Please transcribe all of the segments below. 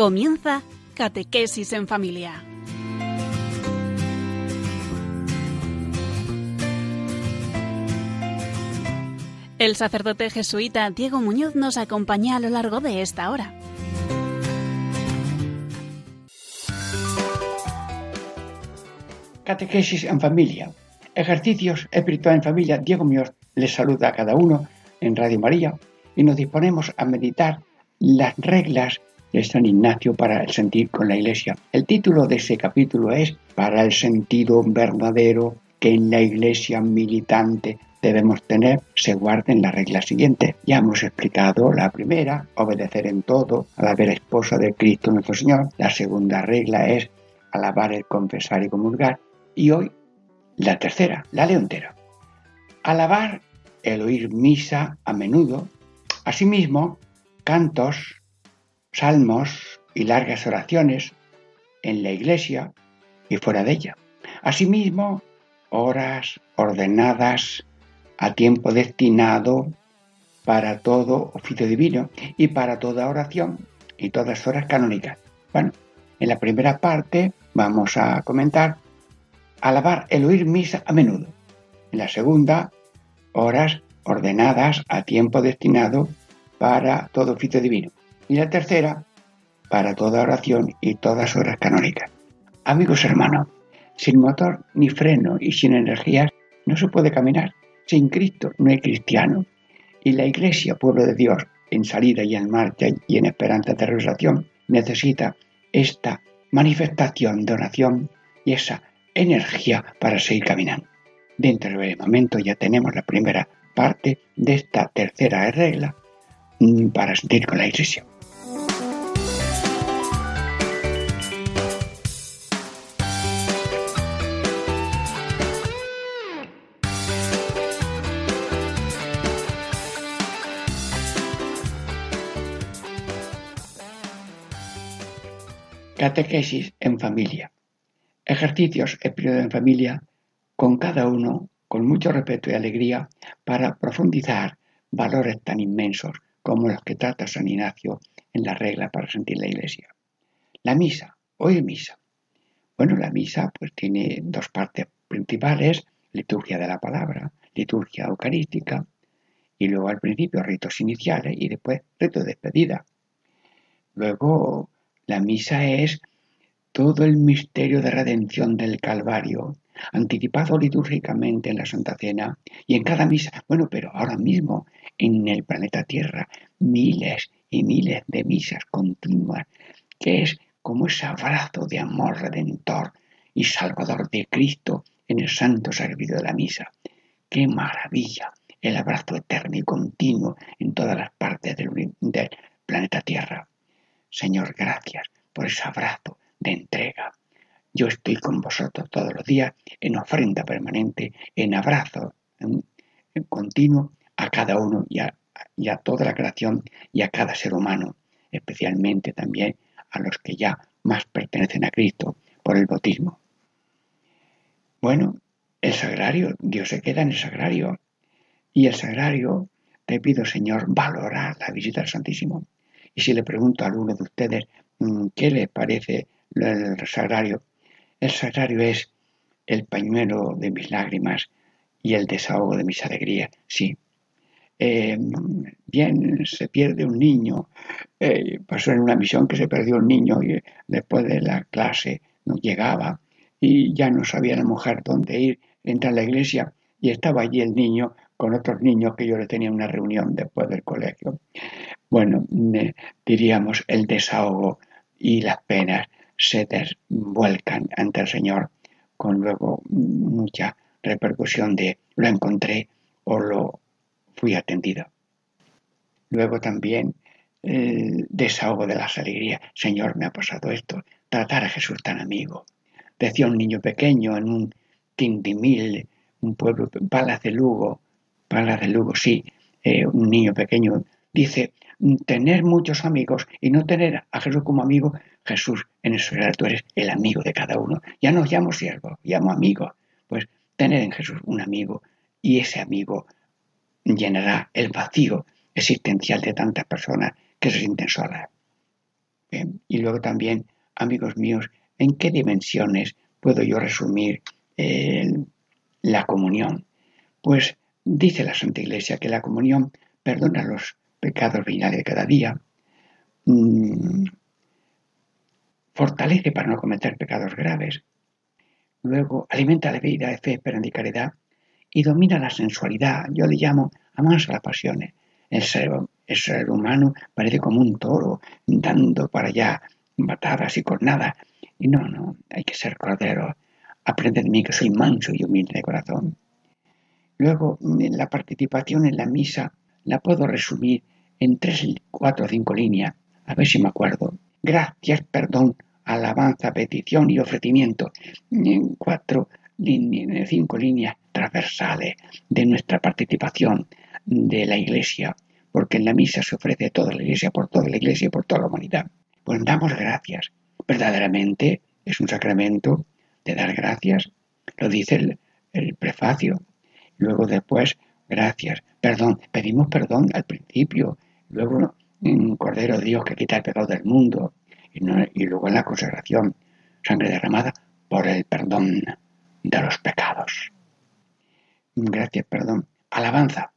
Comienza Catequesis en Familia. El sacerdote jesuita Diego Muñoz nos acompaña a lo largo de esta hora. Catequesis en familia. Ejercicios espirituales en familia. Diego Muñoz les saluda a cada uno en Radio María y nos disponemos a meditar las reglas de San Ignacio para el sentir con la Iglesia. El título de ese capítulo es Para el sentido verdadero que en la Iglesia militante debemos tener, se guarden las reglas siguientes. Ya hemos explicado la primera, obedecer en todo a la esposa de Cristo nuestro Señor. La segunda regla es alabar, el confesar y comulgar. Y hoy la tercera, la leontera. Alabar el oír misa a menudo. Asimismo, cantos, salmos y largas oraciones en la iglesia y fuera de ella. Asimismo, horas ordenadas a tiempo destinado para todo oficio divino y para toda oración y todas horas canónicas. Bueno, en la primera parte vamos a comentar alabar el oír misa a menudo. En la segunda, horas ordenadas a tiempo destinado para todo oficio divino. Y la tercera, para toda oración y todas horas canónicas. Amigos hermanos, sin motor ni freno y sin energías no se puede caminar. Sin Cristo no hay cristiano. Y la Iglesia, pueblo de Dios, en salida y en marcha y en esperanza de realización, necesita esta manifestación de oración y esa energía para seguir caminando. Dentro del momento ya tenemos la primera parte de esta tercera regla mm, para sentir con la Iglesia. Catequesis en familia. Ejercicios espirituales en familia con cada uno con mucho respeto y alegría para profundizar valores tan inmensos como los que trata San Ignacio en la regla para sentir la iglesia. La misa, hoy misa. Bueno, la misa pues tiene dos partes principales, liturgia de la palabra, liturgia eucarística, y luego al principio ritos iniciales y después rito de despedida. Luego la misa es todo el misterio de redención del Calvario, anticipado litúrgicamente en la Santa Cena y en cada misa. Bueno, pero ahora mismo en el planeta Tierra, miles y miles de misas continuas, que es como ese abrazo de amor redentor y salvador de Cristo en el santo sacrificio de la misa. ¡Qué maravilla! El abrazo eterno y continuo en todas las partes del planeta Tierra. Señor, gracias por ese abrazo de entrega. Yo estoy con vosotros todos los días en ofrenda permanente, en abrazo continuo a cada uno y a, y a toda la creación y a cada ser humano, especialmente también a los que ya más pertenecen a Cristo por el bautismo. Bueno, el sagrario, Dios se queda en el sagrario. Y el sagrario, te pido, Señor, valorar la visita al Santísimo. Y si le pregunto a alguno de ustedes mm, qué le parece el sagrario, el sagrario es el pañuelo de mis lágrimas y el desahogo de mis alegrías, sí. Eh, bien, se pierde un niño. Eh, pasó en una misión que se perdió un niño y después de la clase no llegaba y ya no sabía la mujer dónde ir. Entra a la iglesia y estaba allí el niño con otros niños que yo le tenía una reunión después del colegio. Bueno, diríamos el desahogo y las penas se desvuelcan ante el Señor con luego mucha repercusión de lo encontré o lo fui atendido. Luego también el desahogo de las alegrías. Señor, me ha pasado esto. Tratar a Jesús tan amigo. Decía un niño pequeño en un Tintimil, un pueblo, Palas de Lugo, Palas de Lugo, sí, eh, un niño pequeño, dice, tener muchos amigos y no tener a Jesús como amigo, Jesús en eso tú eres el amigo de cada uno. Ya no llamo siervo, llamo amigo. Pues tener en Jesús un amigo y ese amigo llenará el vacío existencial de tantas personas que se sienten solas. y luego también, amigos míos, ¿en qué dimensiones puedo yo resumir la comunión? Pues dice la Santa Iglesia que la comunión perdona los pecados veniales de cada día, mm, fortalece para no cometer pecados graves, luego alimenta la vida de fe, esperanza y caridad y domina la sensualidad. Yo le llamo a las pasiones. El ser, el ser humano parece como un toro dando para allá batadas y cornadas. Y no, no, hay que ser cordero. Aprende de mí que soy manso y humilde de corazón. Luego, la participación en la misa la puedo resumir en tres, cuatro o cinco líneas. A ver si me acuerdo. Gracias, perdón, alabanza, petición y ofrecimiento. En cuatro cinco líneas transversales de nuestra participación de la Iglesia, porque en la misa se ofrece toda la Iglesia, por toda la Iglesia y por toda la humanidad. Pues damos gracias. Verdaderamente es un sacramento de dar gracias. Lo dice el prefacio. Luego después, gracias. Perdón, pedimos perdón al principio. Luego, un Cordero de Dios que quita el pecado del mundo y, luego en la consagración, sangre derramada por el perdón de los pecados. Gracias, perdón. Alabanza.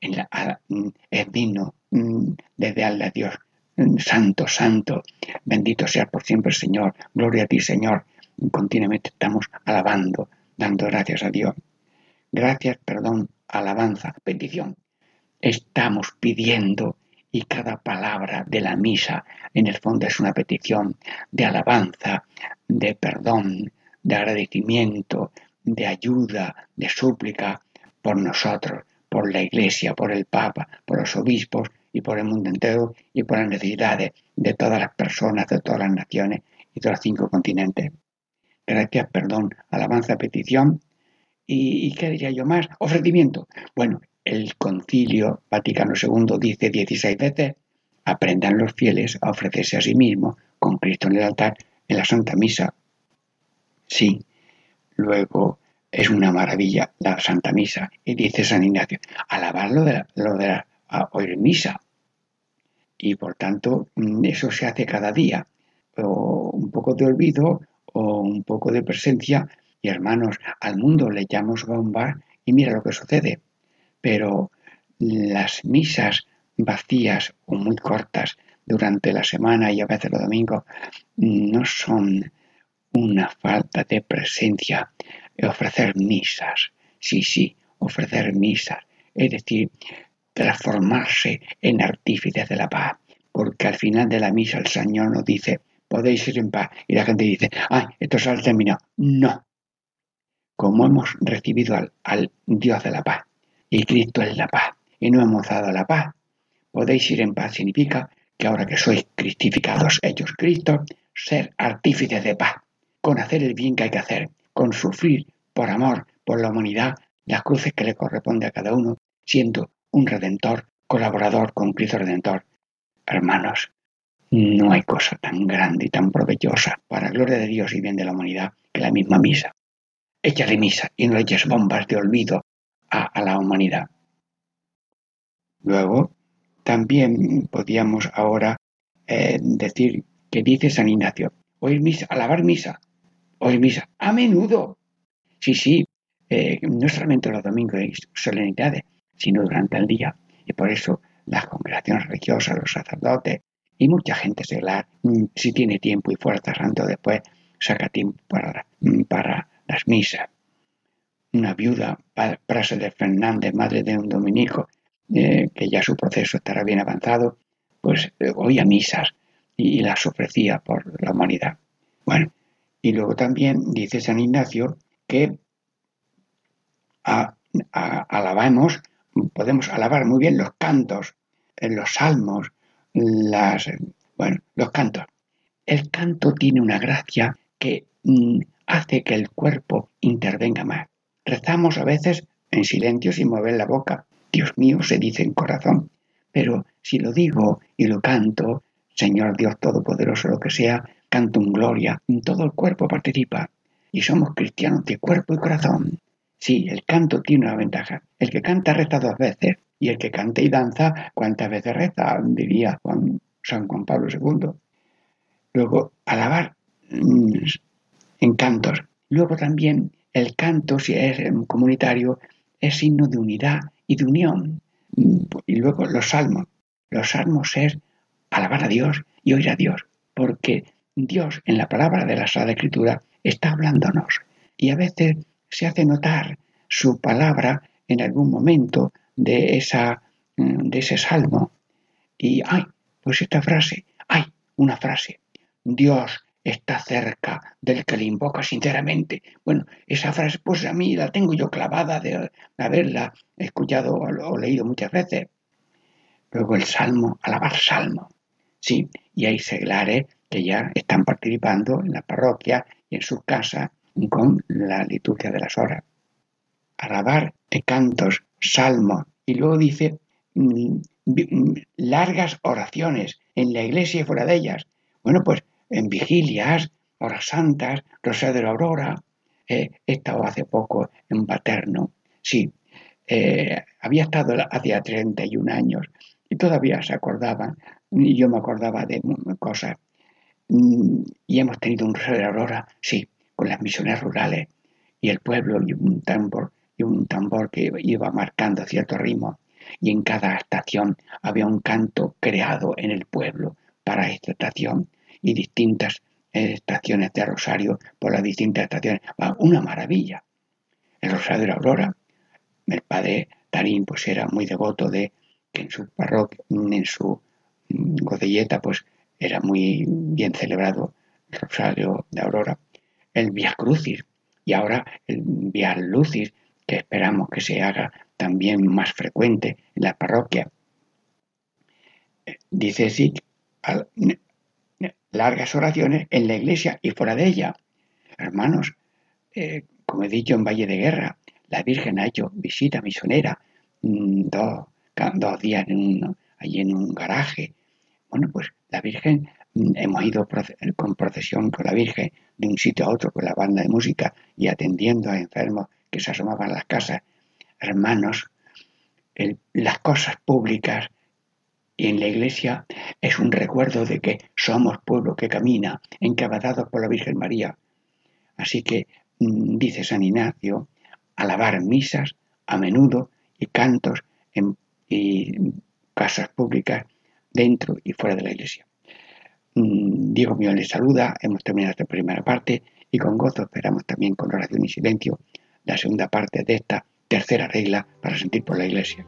En la, es digno mm, al Dios. Mm, santo, santo, bendito sea por siempre Señor. Gloria a ti, Señor. Continuamente estamos alabando, dando gracias a Dios. Gracias, perdón, alabanza, petición. Estamos pidiendo y cada palabra de la misa en el fondo es una petición de alabanza, de perdón, de agradecimiento, de ayuda, de súplica por nosotros, por la Iglesia, por el Papa, por los obispos y por el mundo entero y por las necesidades de todas las personas, de todas las naciones y de los cinco continentes. Gracias, perdón, alabanza, petición. ¿Y, qué diría yo más? Ofrecimiento. Bueno, el concilio Vaticano II dice 16 veces, aprendan los fieles a ofrecerse a sí mismos con Cristo en el altar en la Santa Misa. Sí, luego es una maravilla la Santa Misa. Y dice San Ignacio, alabar lo de lo de la, oír misa. Y por tanto, mm, eso se hace cada día. O un poco de olvido o un poco de presencia. Y hermanos, al mundo le llamamos bomba y mira lo que sucede pero las misas vacías o muy cortas durante la semana y a veces los domingos no son una falta de presencia. Ofrecer misas, sí, sí, ofrecer misas, es decir, transformarse en artífices de la paz, porque al final de la misa el Señor nos dice, podéis ir en paz, y la gente dice, ay, esto se ha terminado. No, como hemos recibido al, al Dios de la paz, y Cristo es la paz, y no hemos dado la paz. Podéis ir en paz significa que ahora que sois cristificados, hechos Cristo, ser artífices de paz, con hacer el bien que hay que hacer, con sufrir por amor, por la humanidad, las cruces que le corresponde a cada uno, siendo un redentor, colaborador con Cristo Redentor. Hermanos, no hay cosa tan grande y tan provechosa para gloria de Dios y bien de la humanidad que la misma misa. Échale misa y no eches bombas de olvido a, la humanidad. Luego, también podríamos ahora eh, decir que dice San Ignacio, oír misa, alabar misa, oír misa, a menudo. Sí, sí, eh, no solamente los domingos y solemnidades, sino durante el día. Y por eso las congregaciones religiosas, los sacerdotes y mucha gente secular, mm, si tiene tiempo y fuerza santo después, saca tiempo para, mm, para las misas una viuda, Prase de Fernández, madre de un dominico, eh, que ya su proceso estará bien avanzado, pues eh, oía misas y, las ofrecía por la humanidad. Bueno, y luego también dice San Ignacio que alabamos, podemos alabar muy bien los cantos, los salmos, las, bueno, los cantos. El canto tiene una gracia que mm, hace que el cuerpo intervenga más. Rezamos a veces en silencio sin mover la boca. Dios mío, se dice en corazón. Pero si lo digo y lo canto, Señor Dios Todopoderoso, lo que sea, canto en gloria, todo el cuerpo participa. Y somos cristianos de cuerpo y corazón. Sí, el canto tiene una ventaja. El que canta reza dos veces. Y el que canta y danza, ¿cuántas veces reza? Diría Juan, San Juan Pablo II. Luego, alabar mm, en cantos. Luego también el canto, si es comunitario, es signo de unidad y de unión. Y luego los salmos. Los salmos es alabar a Dios y oír a Dios, porque Dios en la palabra de la Sagrada Escritura está hablándonos y a veces se hace notar su palabra en algún momento de, esa, mm, de ese salmo. Y, ay, pues esta frase, ay, una frase, Dios está cerca del que le invoca sinceramente. Bueno, esa frase, pues a mí la tengo yo clavada de haberla escuchado o leído muchas veces. Luego el salmo, alabar salmo. Sí, y hay seglares que ya están participando en la parroquia y en sus casas con la liturgia de las horas. Alabar cantos, salmos, y luego dice mm, mm, largas oraciones en la iglesia y fuera de ellas. Bueno, pues en vigilias, horas santas, Rosario de la Aurora. Eh, he estado hace poco en Paterno. Sí, eh, había estado hacía 31 años y todavía se acordaban, y yo me acordaba de cosas. Mm, y hemos tenido un Rosario de la Aurora, sí, con las misiones rurales y el pueblo y un tambor, y un tambor que iba marcando cierto ritmo. Y en cada estación había un canto creado en el pueblo para esta estación y distintas eh, estaciones de Rosario por las distintas estaciones. Una maravilla. El Rosario de la Aurora. El padre Tarín pues era muy devoto de que en su parroquia, en su mm, godelleta pues era muy bien celebrado el Rosario de Aurora. El Via Crucis y ahora el Via Lucis que esperamos que se haga también más frecuente en la parroquia. Eh, dice sí, largas oraciones en la iglesia y fuera de ella. Hermanos, eh, como he dicho en Valle de Guerra, la Virgen ha hecho visita misionera mm, dos, días en allí en un garaje. Bueno, pues la Virgen, mm, hemos ido con procesión con la Virgen de un sitio a otro con la banda de música y atendiendo a enfermos que se asomaban a las casas. Hermanos, las cosas públicas y en la iglesia es un recuerdo de que somos pueblo que camina encabadados por la Virgen María. Así que, mm, dice San Ignacio, alabar misas a menudo y cantos en casas públicas dentro y fuera de la iglesia. Mm, Diego mío les saluda, hemos terminado esta primera parte y con gozo esperamos también con oración y silencio la segunda parte de esta tercera regla para sentir por la iglesia.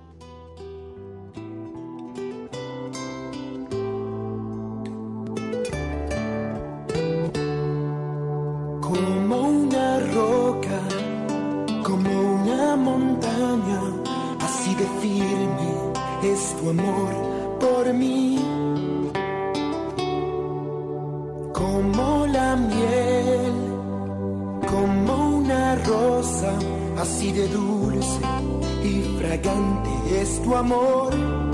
Por mí. Como la miel, como una rosa, así de dulce y fragante es tu amor.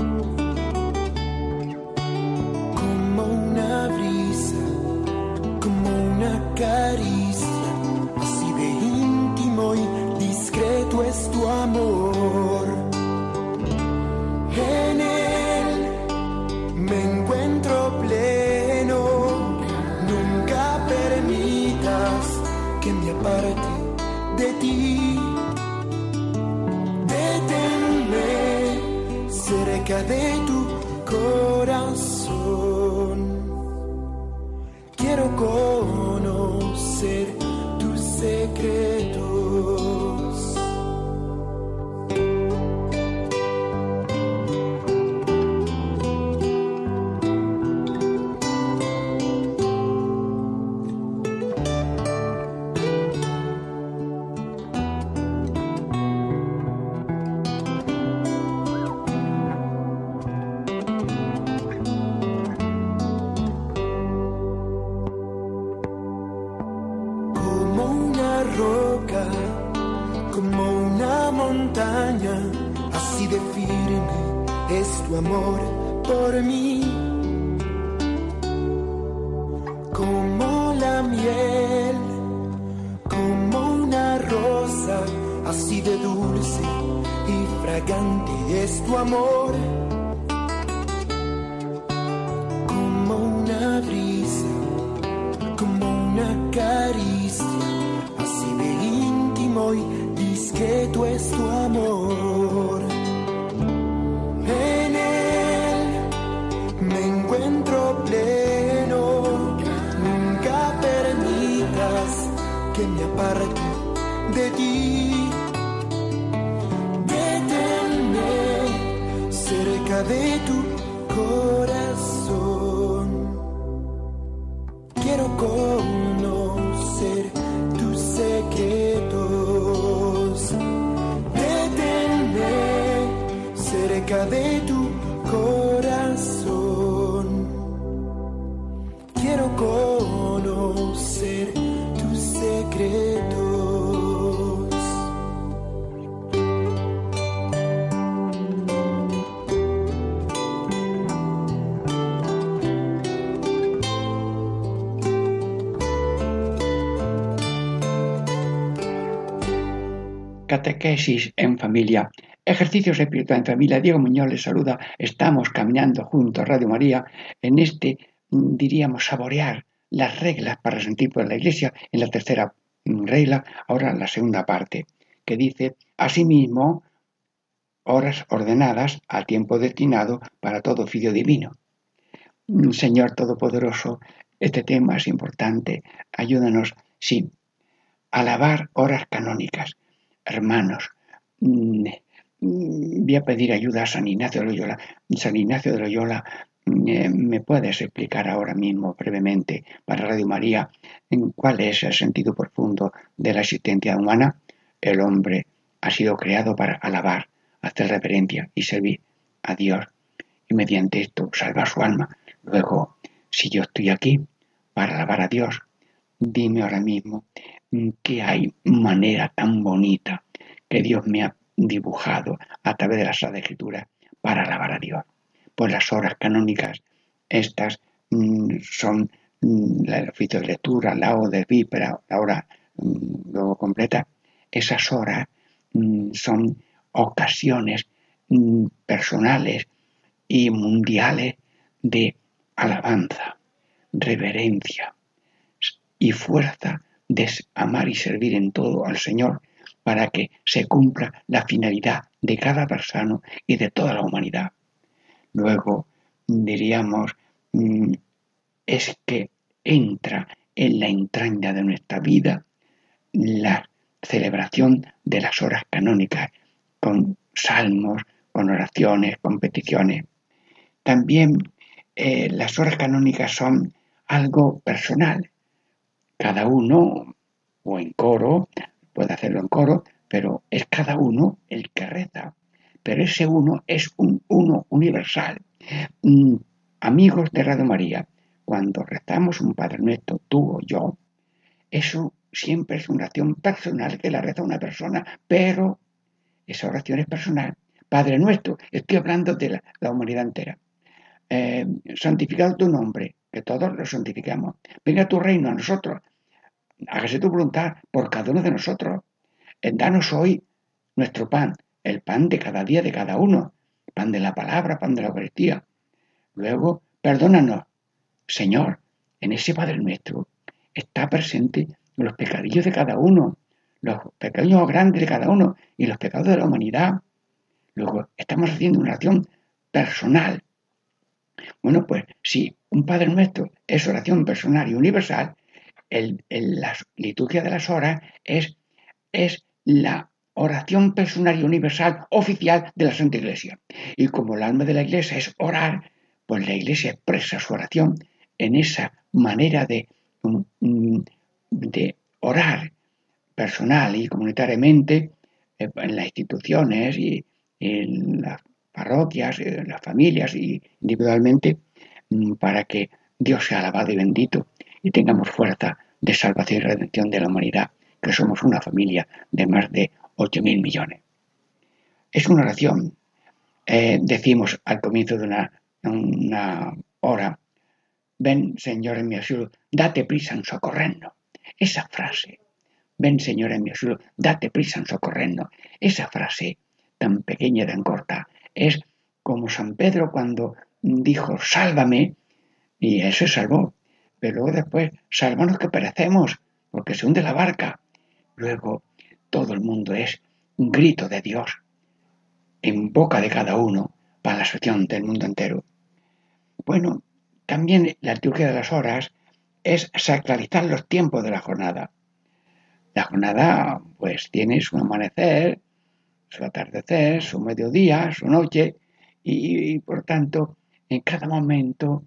De tu corazón. Quiero conocer tus secretos. Deténme cerca de Catequesis en familia. Ejercicios espirituales en familia. Diego Muñoz les saluda. Estamos caminando junto a Radio María en este, mm, diríamos, saborear las reglas para sentir por la Iglesia en la tercera mm, regla, ahora la segunda parte, que dice, asimismo, horas ordenadas al tiempo destinado para todo oficio divino. Mm, Señor Todopoderoso, este tema es importante. Ayúdanos, sí, alabar horas canónicas. Hermanos, mm, voy a pedir ayuda a San Ignacio de Loyola. San Ignacio de Loyola, mm, eh, ¿me puedes explicar ahora mismo brevemente para Radio María en cuál es el sentido profundo de la existencia humana? El hombre ha sido creado para alabar, hacer reverencia y servir a Dios y mediante esto salvar su alma. Luego, si yo estoy aquí para alabar a Dios, dime ahora mismo que hay manera tan bonita que Dios me ha dibujado a través de la Sagrada Escritura para alabar a Dios. Pues las horas canónicas, estas mm, son mm, el oficio de lectura, la hora de víspera, la hora mm, luego completa. Esas horas son ocasiones personales y mundiales de alabanza, reverencia y fuerza de amar y servir en todo al Señor para que se cumpla la finalidad de cada persona y de toda la humanidad. Luego, diríamos, mm, es que entra en la entraña de nuestra vida la celebración de las horas canónicas con salmos, con oraciones, con peticiones. También eh, las horas canónicas son algo personal. Cada uno, o en coro, puede hacerlo en coro, pero es cada uno el que reza. Pero ese uno es un uno universal. Mm, amigos de Radio María, cuando rezamos un Padre Nuestro, tú o yo, eso siempre es una oración personal que la reza una persona, pero esa oración es personal. Padre Nuestro, estoy hablando de la, humanidad entera. Eh, santificado tu nombre, que todos lo santificamos. Venga tu reino a nosotros. Hágase tu voluntad por cada uno de nosotros. Danos hoy nuestro pan, el pan de cada día de cada uno, pan de la palabra, pan de la Eucaristía. Luego, perdónanos, Señor, en ese Padre nuestro está presente los pecadillos de cada uno, los pequeños grandes de cada uno y los pecados de la humanidad. Luego, estamos haciendo una oración personal. Bueno, pues si un Padre nuestro es oración personal y universal, el, la liturgia de las horas es, es la oración personal y universal oficial de la Santa Iglesia. Y como el alma de la Iglesia es orar, pues la Iglesia expresa su oración en esa manera de, mm, de orar personal y comunitariamente eh, en las instituciones y en las parroquias, en las familias y individualmente mm, para que Dios sea alabado y bendito y tengamos fuerza de salvación y redención de la humanidad, que somos una familia de más de 8.000 millones. Es una oración. Eh, decimos al comienzo de una, una hora, ven Señor en mi asilo, date prisa en socorrernos. Esa frase, ven Señor en mi asilo, date prisa en socorrernos. Esa frase tan pequeña y tan corta es como San Pedro cuando dijo, sálvame, y él se salvó. Pero luego después, sálvanos que perecemos, porque se hunde la barca. Luego, todo el mundo es un grito de Dios en boca de cada uno para la salvación del mundo entero. Bueno, también la liturgia de las horas es sacralizar los tiempos de la jornada. La jornada pues tiene su amanecer, su atardecer, su mediodía, su noche y, por tanto en cada momento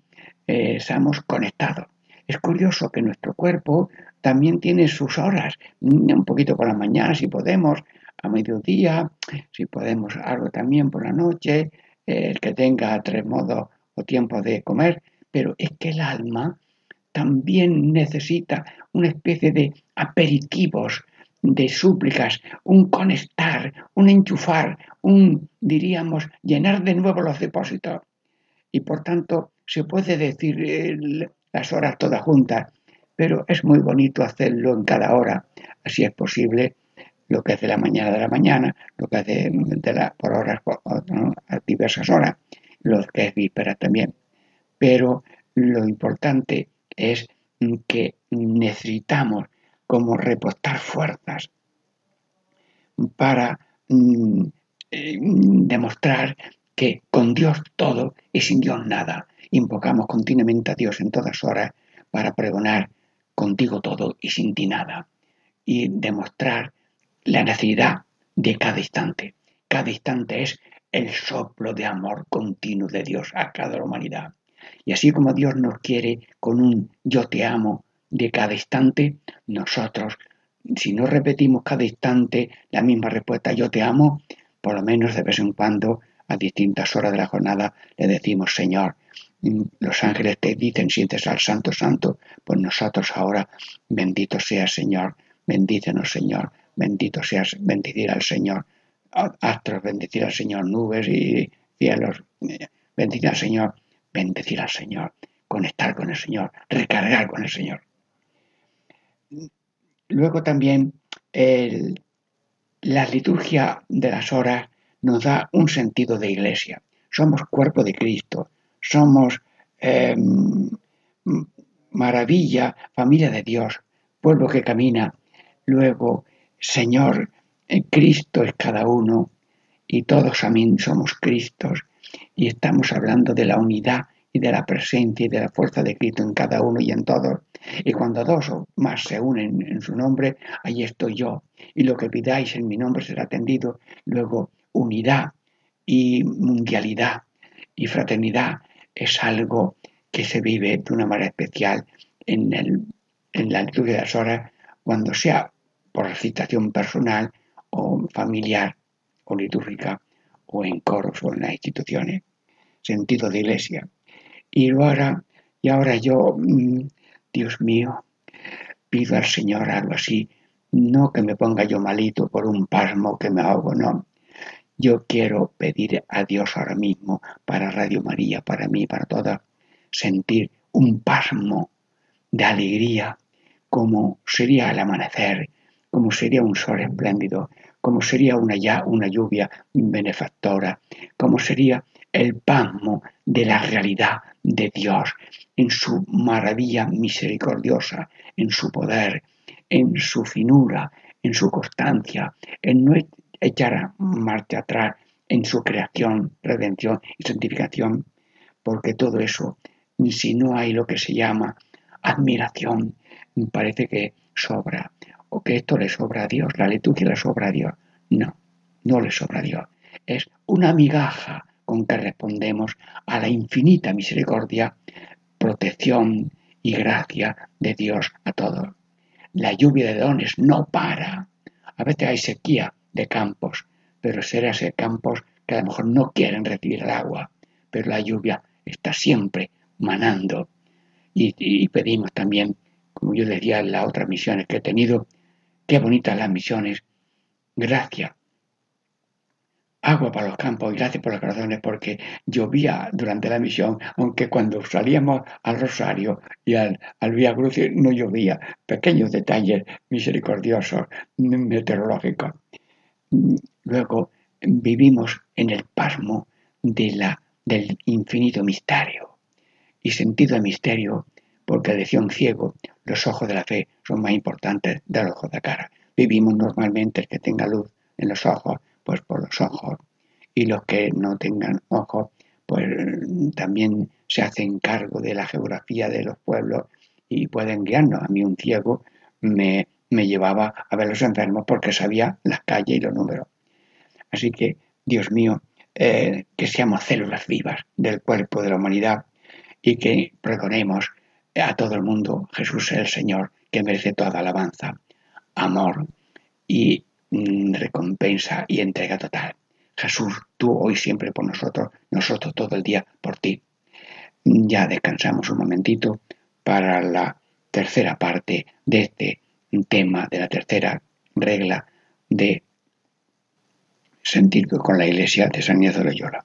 eh, estamos conectados. Es curioso que nuestro cuerpo también tiene sus horas, un poquito por la mañana si podemos, a mediodía, si podemos algo también por la noche, el que tenga tres modos o tiempos de comer, pero es que el alma también necesita una especie de aperitivos, de súplicas, un conectar, un enchufar, un, diríamos, llenar de nuevo los depósitos. Y por tanto, se puede decir las horas todas juntas, pero es muy bonito hacerlo en cada hora, así es posible, lo que hace la mañana de la mañana, lo que hace de por horas, a diversas horas, lo que es víspera también. Pero lo importante es que necesitamos como repostar fuerzas para mm, eh, demostrar que con Dios todo y sin Dios nada. Invocamos continuamente a Dios en todas horas para pregonar contigo todo y sin ti nada. Y demostrar la necesidad de cada instante. Cada instante es el soplo de amor continuo de Dios a cada humanidad. Y así como Dios nos quiere con un yo te amo de cada instante, nosotros, si no repetimos cada instante la misma respuesta yo te amo, por lo menos de vez en cuando, a distintas horas de la jornada, le decimos Señor, mm, los ángeles te dicen sientes al Santo Santo, pues nosotros ahora, bendito seas Señor, bendícenos Señor, bendito seas, bendecir al Señor, astros, bendecir al Señor, nubes y cielos, bendecir al Señor, bendecir al Señor, conectar con el Señor, recargar con el Señor. Luego también la liturgia de las horas nos da un sentido de iglesia. Somos cuerpo de Cristo, somos em, maravilla, familia de Dios, pueblo que camina. Luego Señor, Cristo es cada uno y todos a mí somos Cristos y estamos hablando de la unidad y de la presencia y de la fuerza de Cristo en cada uno y en todos. Y cuando dos o más se unen en su nombre, ahí estoy yo. Y lo que pidáis en mi nombre será atendido. Luego, unidad y mundialidad y fraternidad es algo que se vive de una manera especial en, el, en la liturgia de las horas cuando sea por recitación personal o familiar o litúrgica o en coros o en las instituciones. Sentido de iglesia. Y ahora, y ahora yo, mm, Dios mío, pido al Señor algo así, no que me ponga yo malito por un pasmo que me ahogo, no. Yo quiero pedir a Dios ahora mismo, para Radio María, para mí, para todas, sentir un pasmo de alegría, como sería el amanecer, como sería un sol espléndido, como sería una, ya, una lluvia benefactora, como sería el pasmo de la realidad de Dios en su maravilla misericordiosa, en su poder, en su finura, en su constancia, en no echar marcha atrás en su creación, redención y santificación, porque todo eso, si no hay lo que se llama admiración, parece que sobra o que esto le sobra a Dios, la liturgia le sobra a Dios. No, no le sobra a Dios. Es una migaja con que respondemos a la infinita misericordia, protección y gracia de Dios a todos. La lluvia de dones no para. A veces hay sequía de campos, pero será ese campos que a lo mejor no quieren recibir el agua, pero la lluvia está siempre manando. Y, pedimos también, como yo decía en las otras misiones que he tenido, Qué bonitas las misiones. Gracias. Agua para los campos y gracias por los corazones porque llovía durante la misión, aunque cuando salíamos al Rosario y al, al Vía Crucis no llovía. Pequeños detalles misericordiosos, meteorológicos. Luego vivimos en el pasmo de la, del infinito misterio. Y sentido de misterio porque decía un ciego, los ojos de la fe son más importantes de los ojos de la cara. Vivimos normalmente el que tenga luz en los ojos, pues por los ojos. Y los que no tengan ojos, pues también se hacen cargo de la geografía de los pueblos y pueden guiarnos. A mí un ciego me, me llevaba a ver los enfermos porque sabía las calles y los números. Así que, Dios mío, eh, que seamos células vivas del cuerpo de la humanidad y que pregonemos a todo el mundo Jesús es el Señor que merece toda alabanza, amor y mm, recompensa y entrega total. Jesús, tú hoy siempre por nosotros, nosotros todo el día por ti. Ya descansamos un momentito para la tercera parte de este tema, de la tercera regla de sentir con la iglesia de San Ignacio de Loyola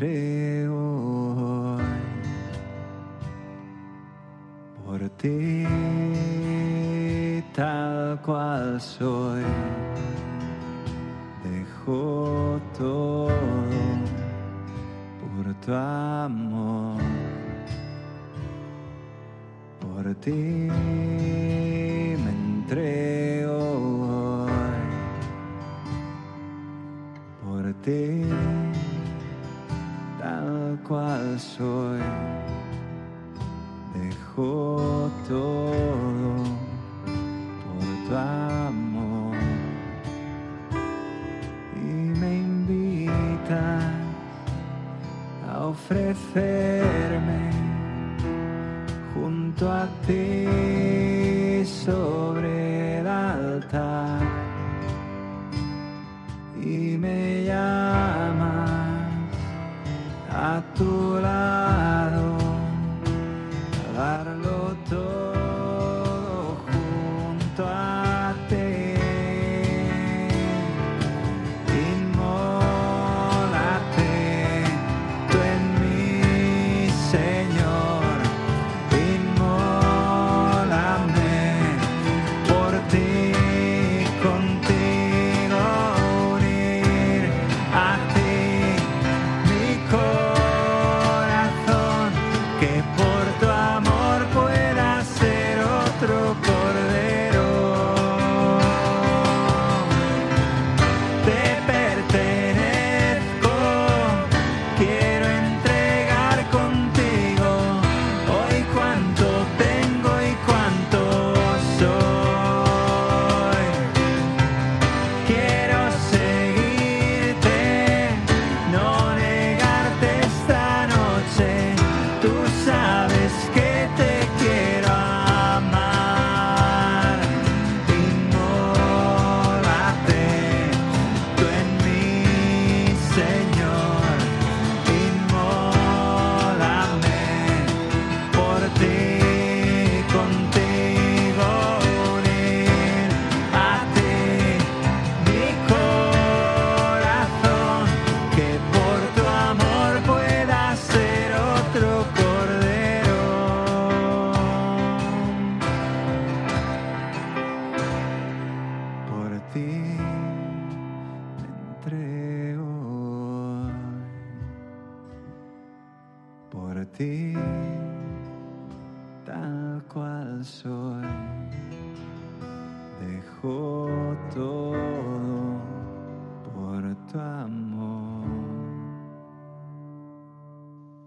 entrego hoy por ti tal cual soy. Dejo todo por tu amor, por ti. y me llamas a tu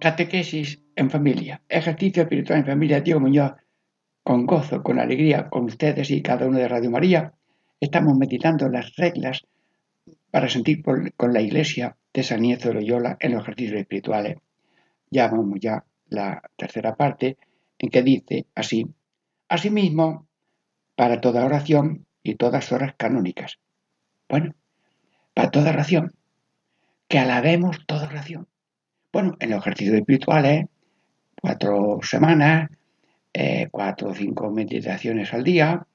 Catequesis en familia, ejercicio espiritual en familia, Diego Muñoz, con gozo, con alegría, con ustedes y cada uno de Radio María, estamos meditando las reglas para sentir con la iglesia de San Nieto de Loyola en los ejercicios espirituales. Ya vamos ya la tercera parte en que dice así, asimismo, para toda oración y todas horas canónicas. Bueno, para toda oración, que alabemos toda oración. Bueno, en los ejercicios espirituales, cuatro semanas, eh, cuatro o cinco meditaciones al día,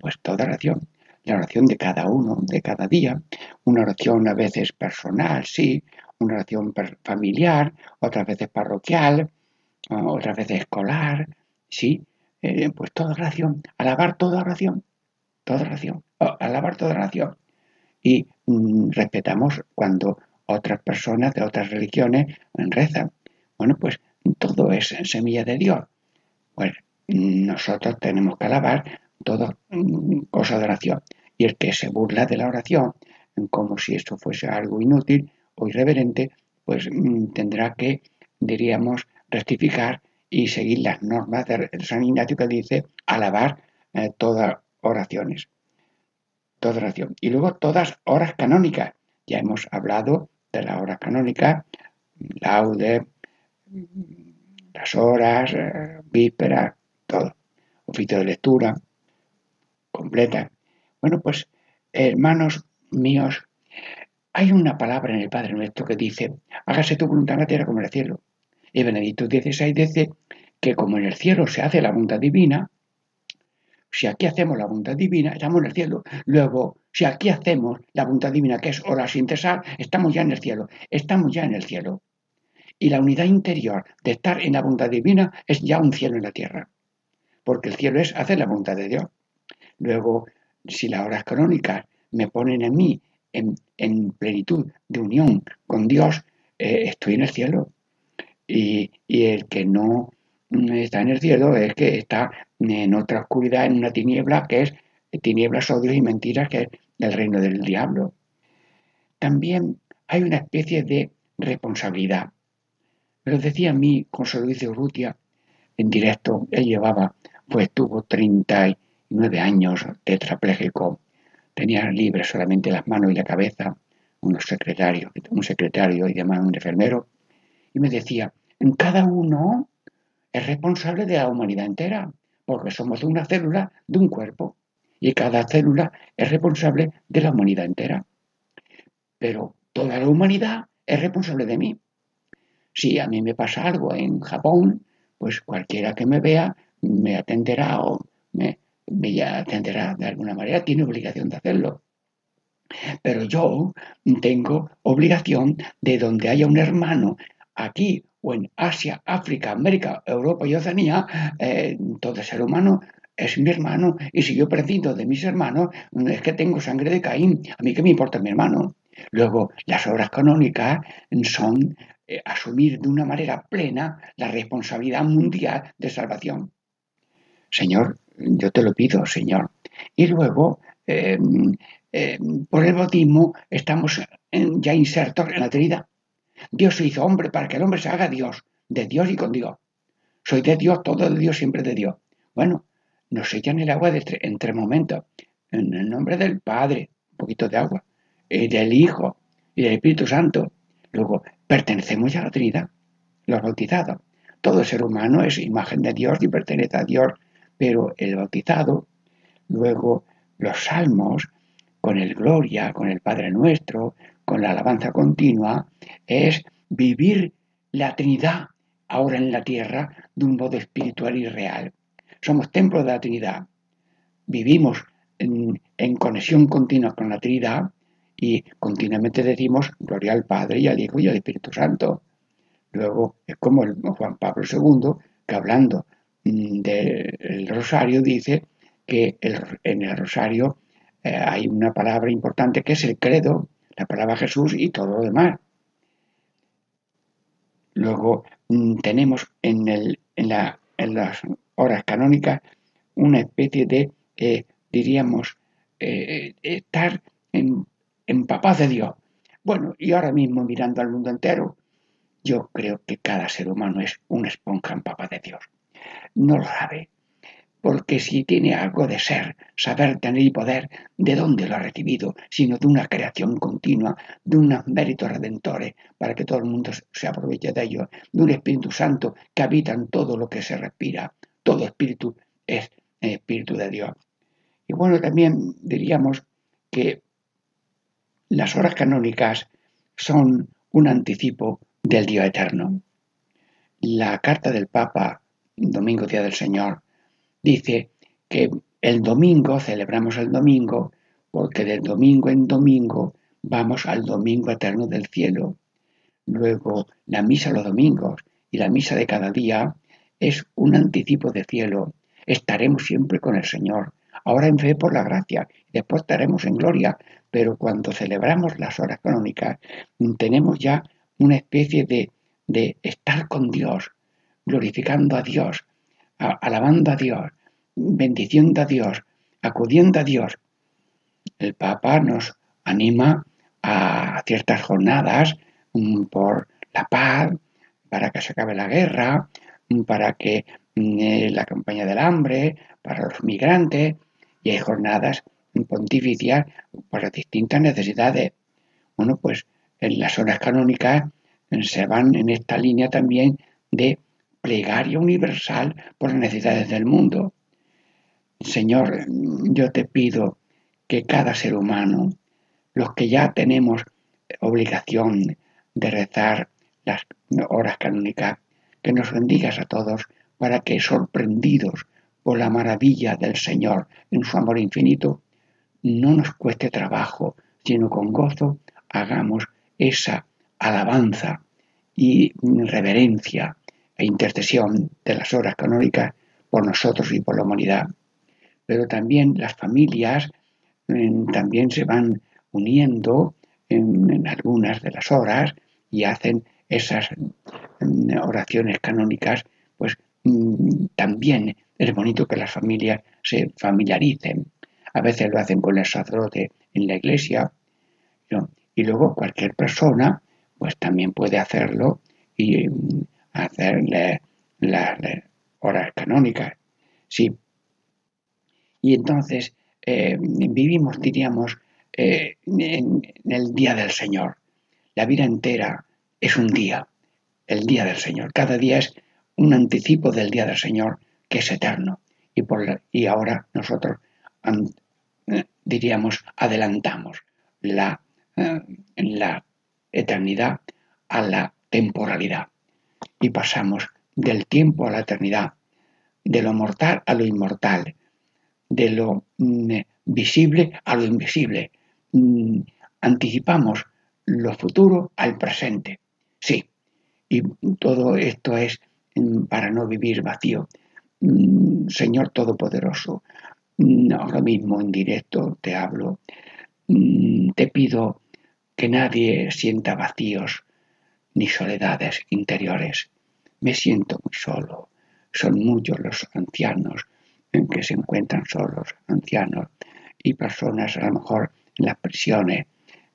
pues toda oración. La oración de cada uno, de cada día. Una oración a veces personal, sí. Una oración familiar, otras veces parroquial, otras veces escolar, sí. Eh, pues toda oración. Alabar toda oración. Toda oración. alabar toda oración. Y mm, respetamos cuando otras personas de otras religiones rezan. Bueno, pues todo es semilla de Dios. Pues nosotros tenemos que alabar todo mm, cosa de oración. Y el que se burla de la oración, como si esto fuese algo inútil o irreverente, pues mm, tendrá que, diríamos, rectificar y seguir las normas de San Ignacio que dice alabar eh, todas oraciones. Toda oración. Y luego todas horas canónicas. Ya hemos hablado de la hora canónica, laude, las horas, vísperas, todo. Oficio de lectura, completa. Bueno, pues, hermanos míos, hay una palabra en el Padre Nuestro que dice, hágase tu voluntad en la tierra como en el cielo. Y Benedicto XVI dice que como en el cielo se hace la voluntad divina, si aquí hacemos la voluntad divina, estamos en el cielo. Luego, si aquí hacemos la voluntad divina, que es hora sin cesar, estamos ya en el cielo. Estamos ya en el cielo. Y la unidad interior de estar en la voluntad divina es ya un cielo en la tierra. Porque el cielo es hacer la voluntad de Dios. Luego, si las horas crónicas me ponen en mí en, plenitud de unión con Dios, eh, estoy en el cielo. Y, el que no está en el cielo es que está en otra oscuridad, en una tiniebla que es tinieblas, odios y mentiras, que es el reino del diablo. También hay una especie de responsabilidad. Lo decía a mí José Luis de Urrutia en directo. Él llevaba, pues tuvo 39 años tetrapléjico tenía libre solamente las manos y la cabeza, unos secretarios, un secretario y demás, un enfermero, y me decía, en cada uno es responsable de la humanidad entera, porque somos una célula de un cuerpo, y cada célula es responsable de la humanidad entera. Pero toda la humanidad es responsable de mí. Si a mí me pasa algo en Japón, pues cualquiera que me vea me atenderá o me, Bella atenderá de alguna manera, tiene obligación de hacerlo. Pero yo tengo obligación de donde haya un hermano aquí o en Asia, África, América, Europa y Oceanía, eh, todo ser humano es mi hermano y si yo prescindo de mis hermanos, es que tengo sangre de Caín. A mí qué me importa mi hermano. Luego, las obras canónicas son eh, asumir de una manera plena la responsabilidad mundial de salvación. Señor, yo te lo pido, Señor. Y luego, eh, eh, por el bautismo, estamos ya insertos en la Trinidad. Dios se hizo hombre para que el hombre se haga Dios, de Dios y con Dios. Soy de Dios, todo de Dios, siempre de Dios. Bueno, nos echan el agua en tres momentos. En el nombre del Padre, un poquito de agua, y del Hijo y del Espíritu Santo. Luego, pertenecemos ya a la Trinidad, los bautizados. Todo ser humano es imagen de Dios y pertenece a Dios pero el bautizado, luego los salmos, con el gloria, con el Padre Nuestro, con la alabanza continua, es vivir la Trinidad ahora en la tierra de un modo espiritual y real. Somos templo de la Trinidad. Vivimos en, conexión continua con la Trinidad y continuamente decimos gloria al Padre y al Hijo y al Espíritu Santo. Luego es como Juan Pablo II, que hablando del rosario dice que en el rosario eh, hay una palabra importante que es el credo, la palabra Jesús y todo lo demás. Luego mm, tenemos en, el, en, la, en, las horas canónicas una especie de, eh, diríamos, eh, estar en, paz de Dios. Bueno, y ahora mismo mirando al mundo entero, yo creo que cada ser humano es una esponja en papa de Dios no lo sabe. Porque si tiene algo de ser, saber, tener y poder, ¿de dónde lo ha recibido? Sino de una creación continua, de unos méritos redentores para que todo el mundo se aproveche de ellos, de un Espíritu Santo que habita en todo lo que se respira. Todo espíritu es espíritu de Dios. Y bueno, también diríamos que las horas canónicas son un anticipo del Dios eterno. La carta del Papa domingo día del Señor, dice que el domingo, celebramos el domingo, porque del domingo en domingo vamos al domingo eterno del cielo. Luego, la misa los domingos y la misa de cada día es un anticipo de cielo. Estaremos siempre con el Señor, ahora en fe por la gracia, después estaremos en gloria, pero cuando celebramos las horas canónicas tenemos ya una especie de, de estar con Dios, glorificando a Dios, alabando a Dios, bendiciendo a Dios, acudiendo a Dios. El Papa nos anima a ciertas jornadas por la paz, para que se acabe la guerra, para que mm, eh, la campaña del hambre, para los migrantes, y hay jornadas pontificias por las distintas necesidades. Bueno, pues en las horas canónicas eh, se van en esta línea también de plegaria universal por las necesidades del mundo. Señor, yo te pido que cada ser humano, los que ya tenemos obligación de rezar las horas canónicas, que nos bendigas a todos para que, sorprendidos por la maravilla del Señor en su amor infinito, no nos cueste trabajo, sino con gozo hagamos esa alabanza y reverencia e intercesión de las horas canónicas por nosotros y por la humanidad. Pero también las familias mm, también se van uniendo en, algunas de las horas y hacen esas mm, oraciones canónicas, pues mm, también es bonito que las familias se familiaricen. A veces lo hacen con el sacerdote en la iglesia y luego cualquier persona pues también puede hacerlo y hacer las horas canónicas. Sí. Y entonces eh, vivimos, diríamos, eh, en, el día del Señor. La vida entera es un día, el día del Señor. Cada día es un anticipo del día del Señor que es eterno. Y, por y ahora nosotros eh, diríamos, adelantamos la, la eternidad a la temporalidad y pasamos del tiempo a la eternidad, de lo mortal a lo inmortal, de lo mm, visible a lo invisible. Mm, anticipamos lo futuro al presente. Sí, y todo esto es mm, para no vivir vacío. Señor Todopoderoso, ahora mismo en directo te hablo, te pido que nadie sienta vacíos ni soledades interiores. Me siento muy solo. Son muchos los ancianos en que se encuentran solos, ancianos y personas a lo mejor en las prisiones,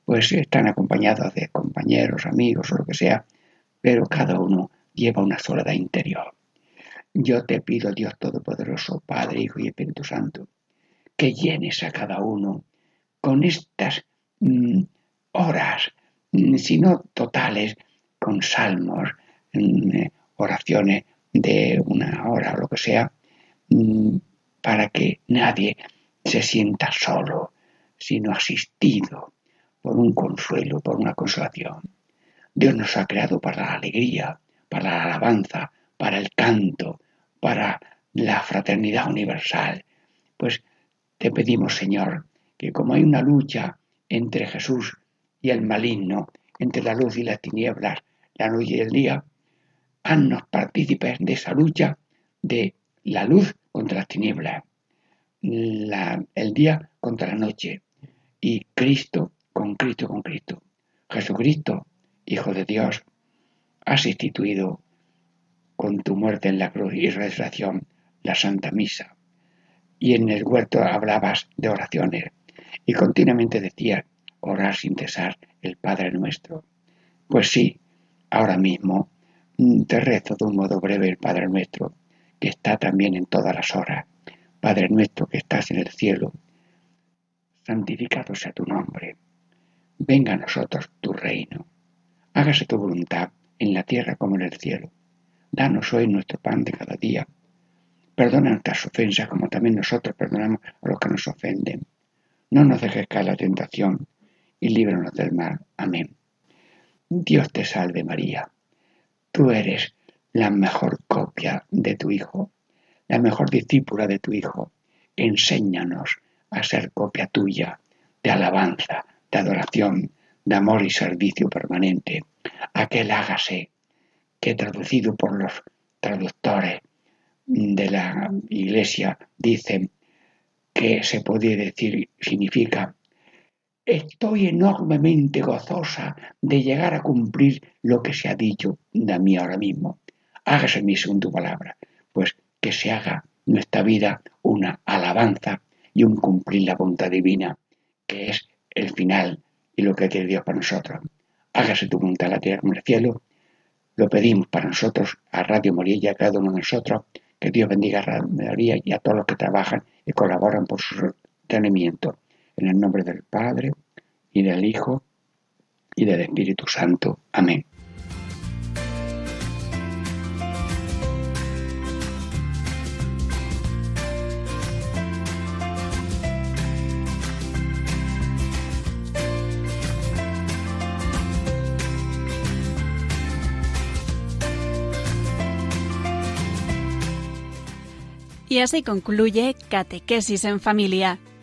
pues están acompañados de compañeros, amigos o lo que sea, pero cada uno lleva una soledad interior. Yo te pido, Dios Todopoderoso, Padre, Hijo y Espíritu Santo, que llenes a cada uno con estas mm, horas, mm, si no totales, con salmos, eh, oraciones de una hora o lo que sea, mm, para que nadie se sienta solo, sino asistido por un consuelo, por una consolación. Dios nos ha creado para la alegría, para la alabanza, para el canto, para la fraternidad universal. Pues te pedimos, Señor, que como hay una lucha entre Jesús y el maligno, entre la luz y las tinieblas, la noche y el día, haznos partícipes de esa lucha de la luz contra las tinieblas, el día contra la noche y Cristo con Cristo con Cristo. Jesucristo, Hijo de Dios, has instituido con tu muerte en la cruz y resurrección la Santa Misa. Y en el huerto hablabas de oraciones y continuamente decías orar sin cesar el Padre nuestro. Pues sí, Ahora mismo mm, te rezo de un modo breve el Padre nuestro, que está también en todas las horas. Padre nuestro que estás en el cielo, santificado sea tu nombre. Venga a nosotros tu reino. Hágase tu voluntad en la tierra como en el cielo. Danos hoy nuestro pan de cada día. Perdona nuestras ofensas como también nosotros perdonamos a los que nos ofenden. No nos dejes caer la tentación y líbranos del mal. Amén. Dios te salve María. Tú eres la mejor copia de tu Hijo, la mejor discípula de tu Hijo. Enséñanos a ser copia tuya, de alabanza, de adoración, de amor y servicio permanente. Aquel hágase que traducido por los traductores de la Iglesia dicen que se puede decir significa estoy enormemente gozosa de llegar a cumplir lo que se ha dicho de mí ahora mismo. Hágase mí según tu palabra, pues que se haga nuestra vida una alabanza y un cumplir la voluntad divina, que es el final y lo que quiere Dios para nosotros. Hágase tu voluntad en la tierra como el cielo. Lo pedimos para nosotros, a Radio María y a cada uno de nosotros. Que Dios bendiga a Radio María y a todos los que trabajan y colaboran por su sostenimiento. En el nombre del Padre, y del Hijo, y del Espíritu Santo. Amén. Y así concluye Catequesis en Familia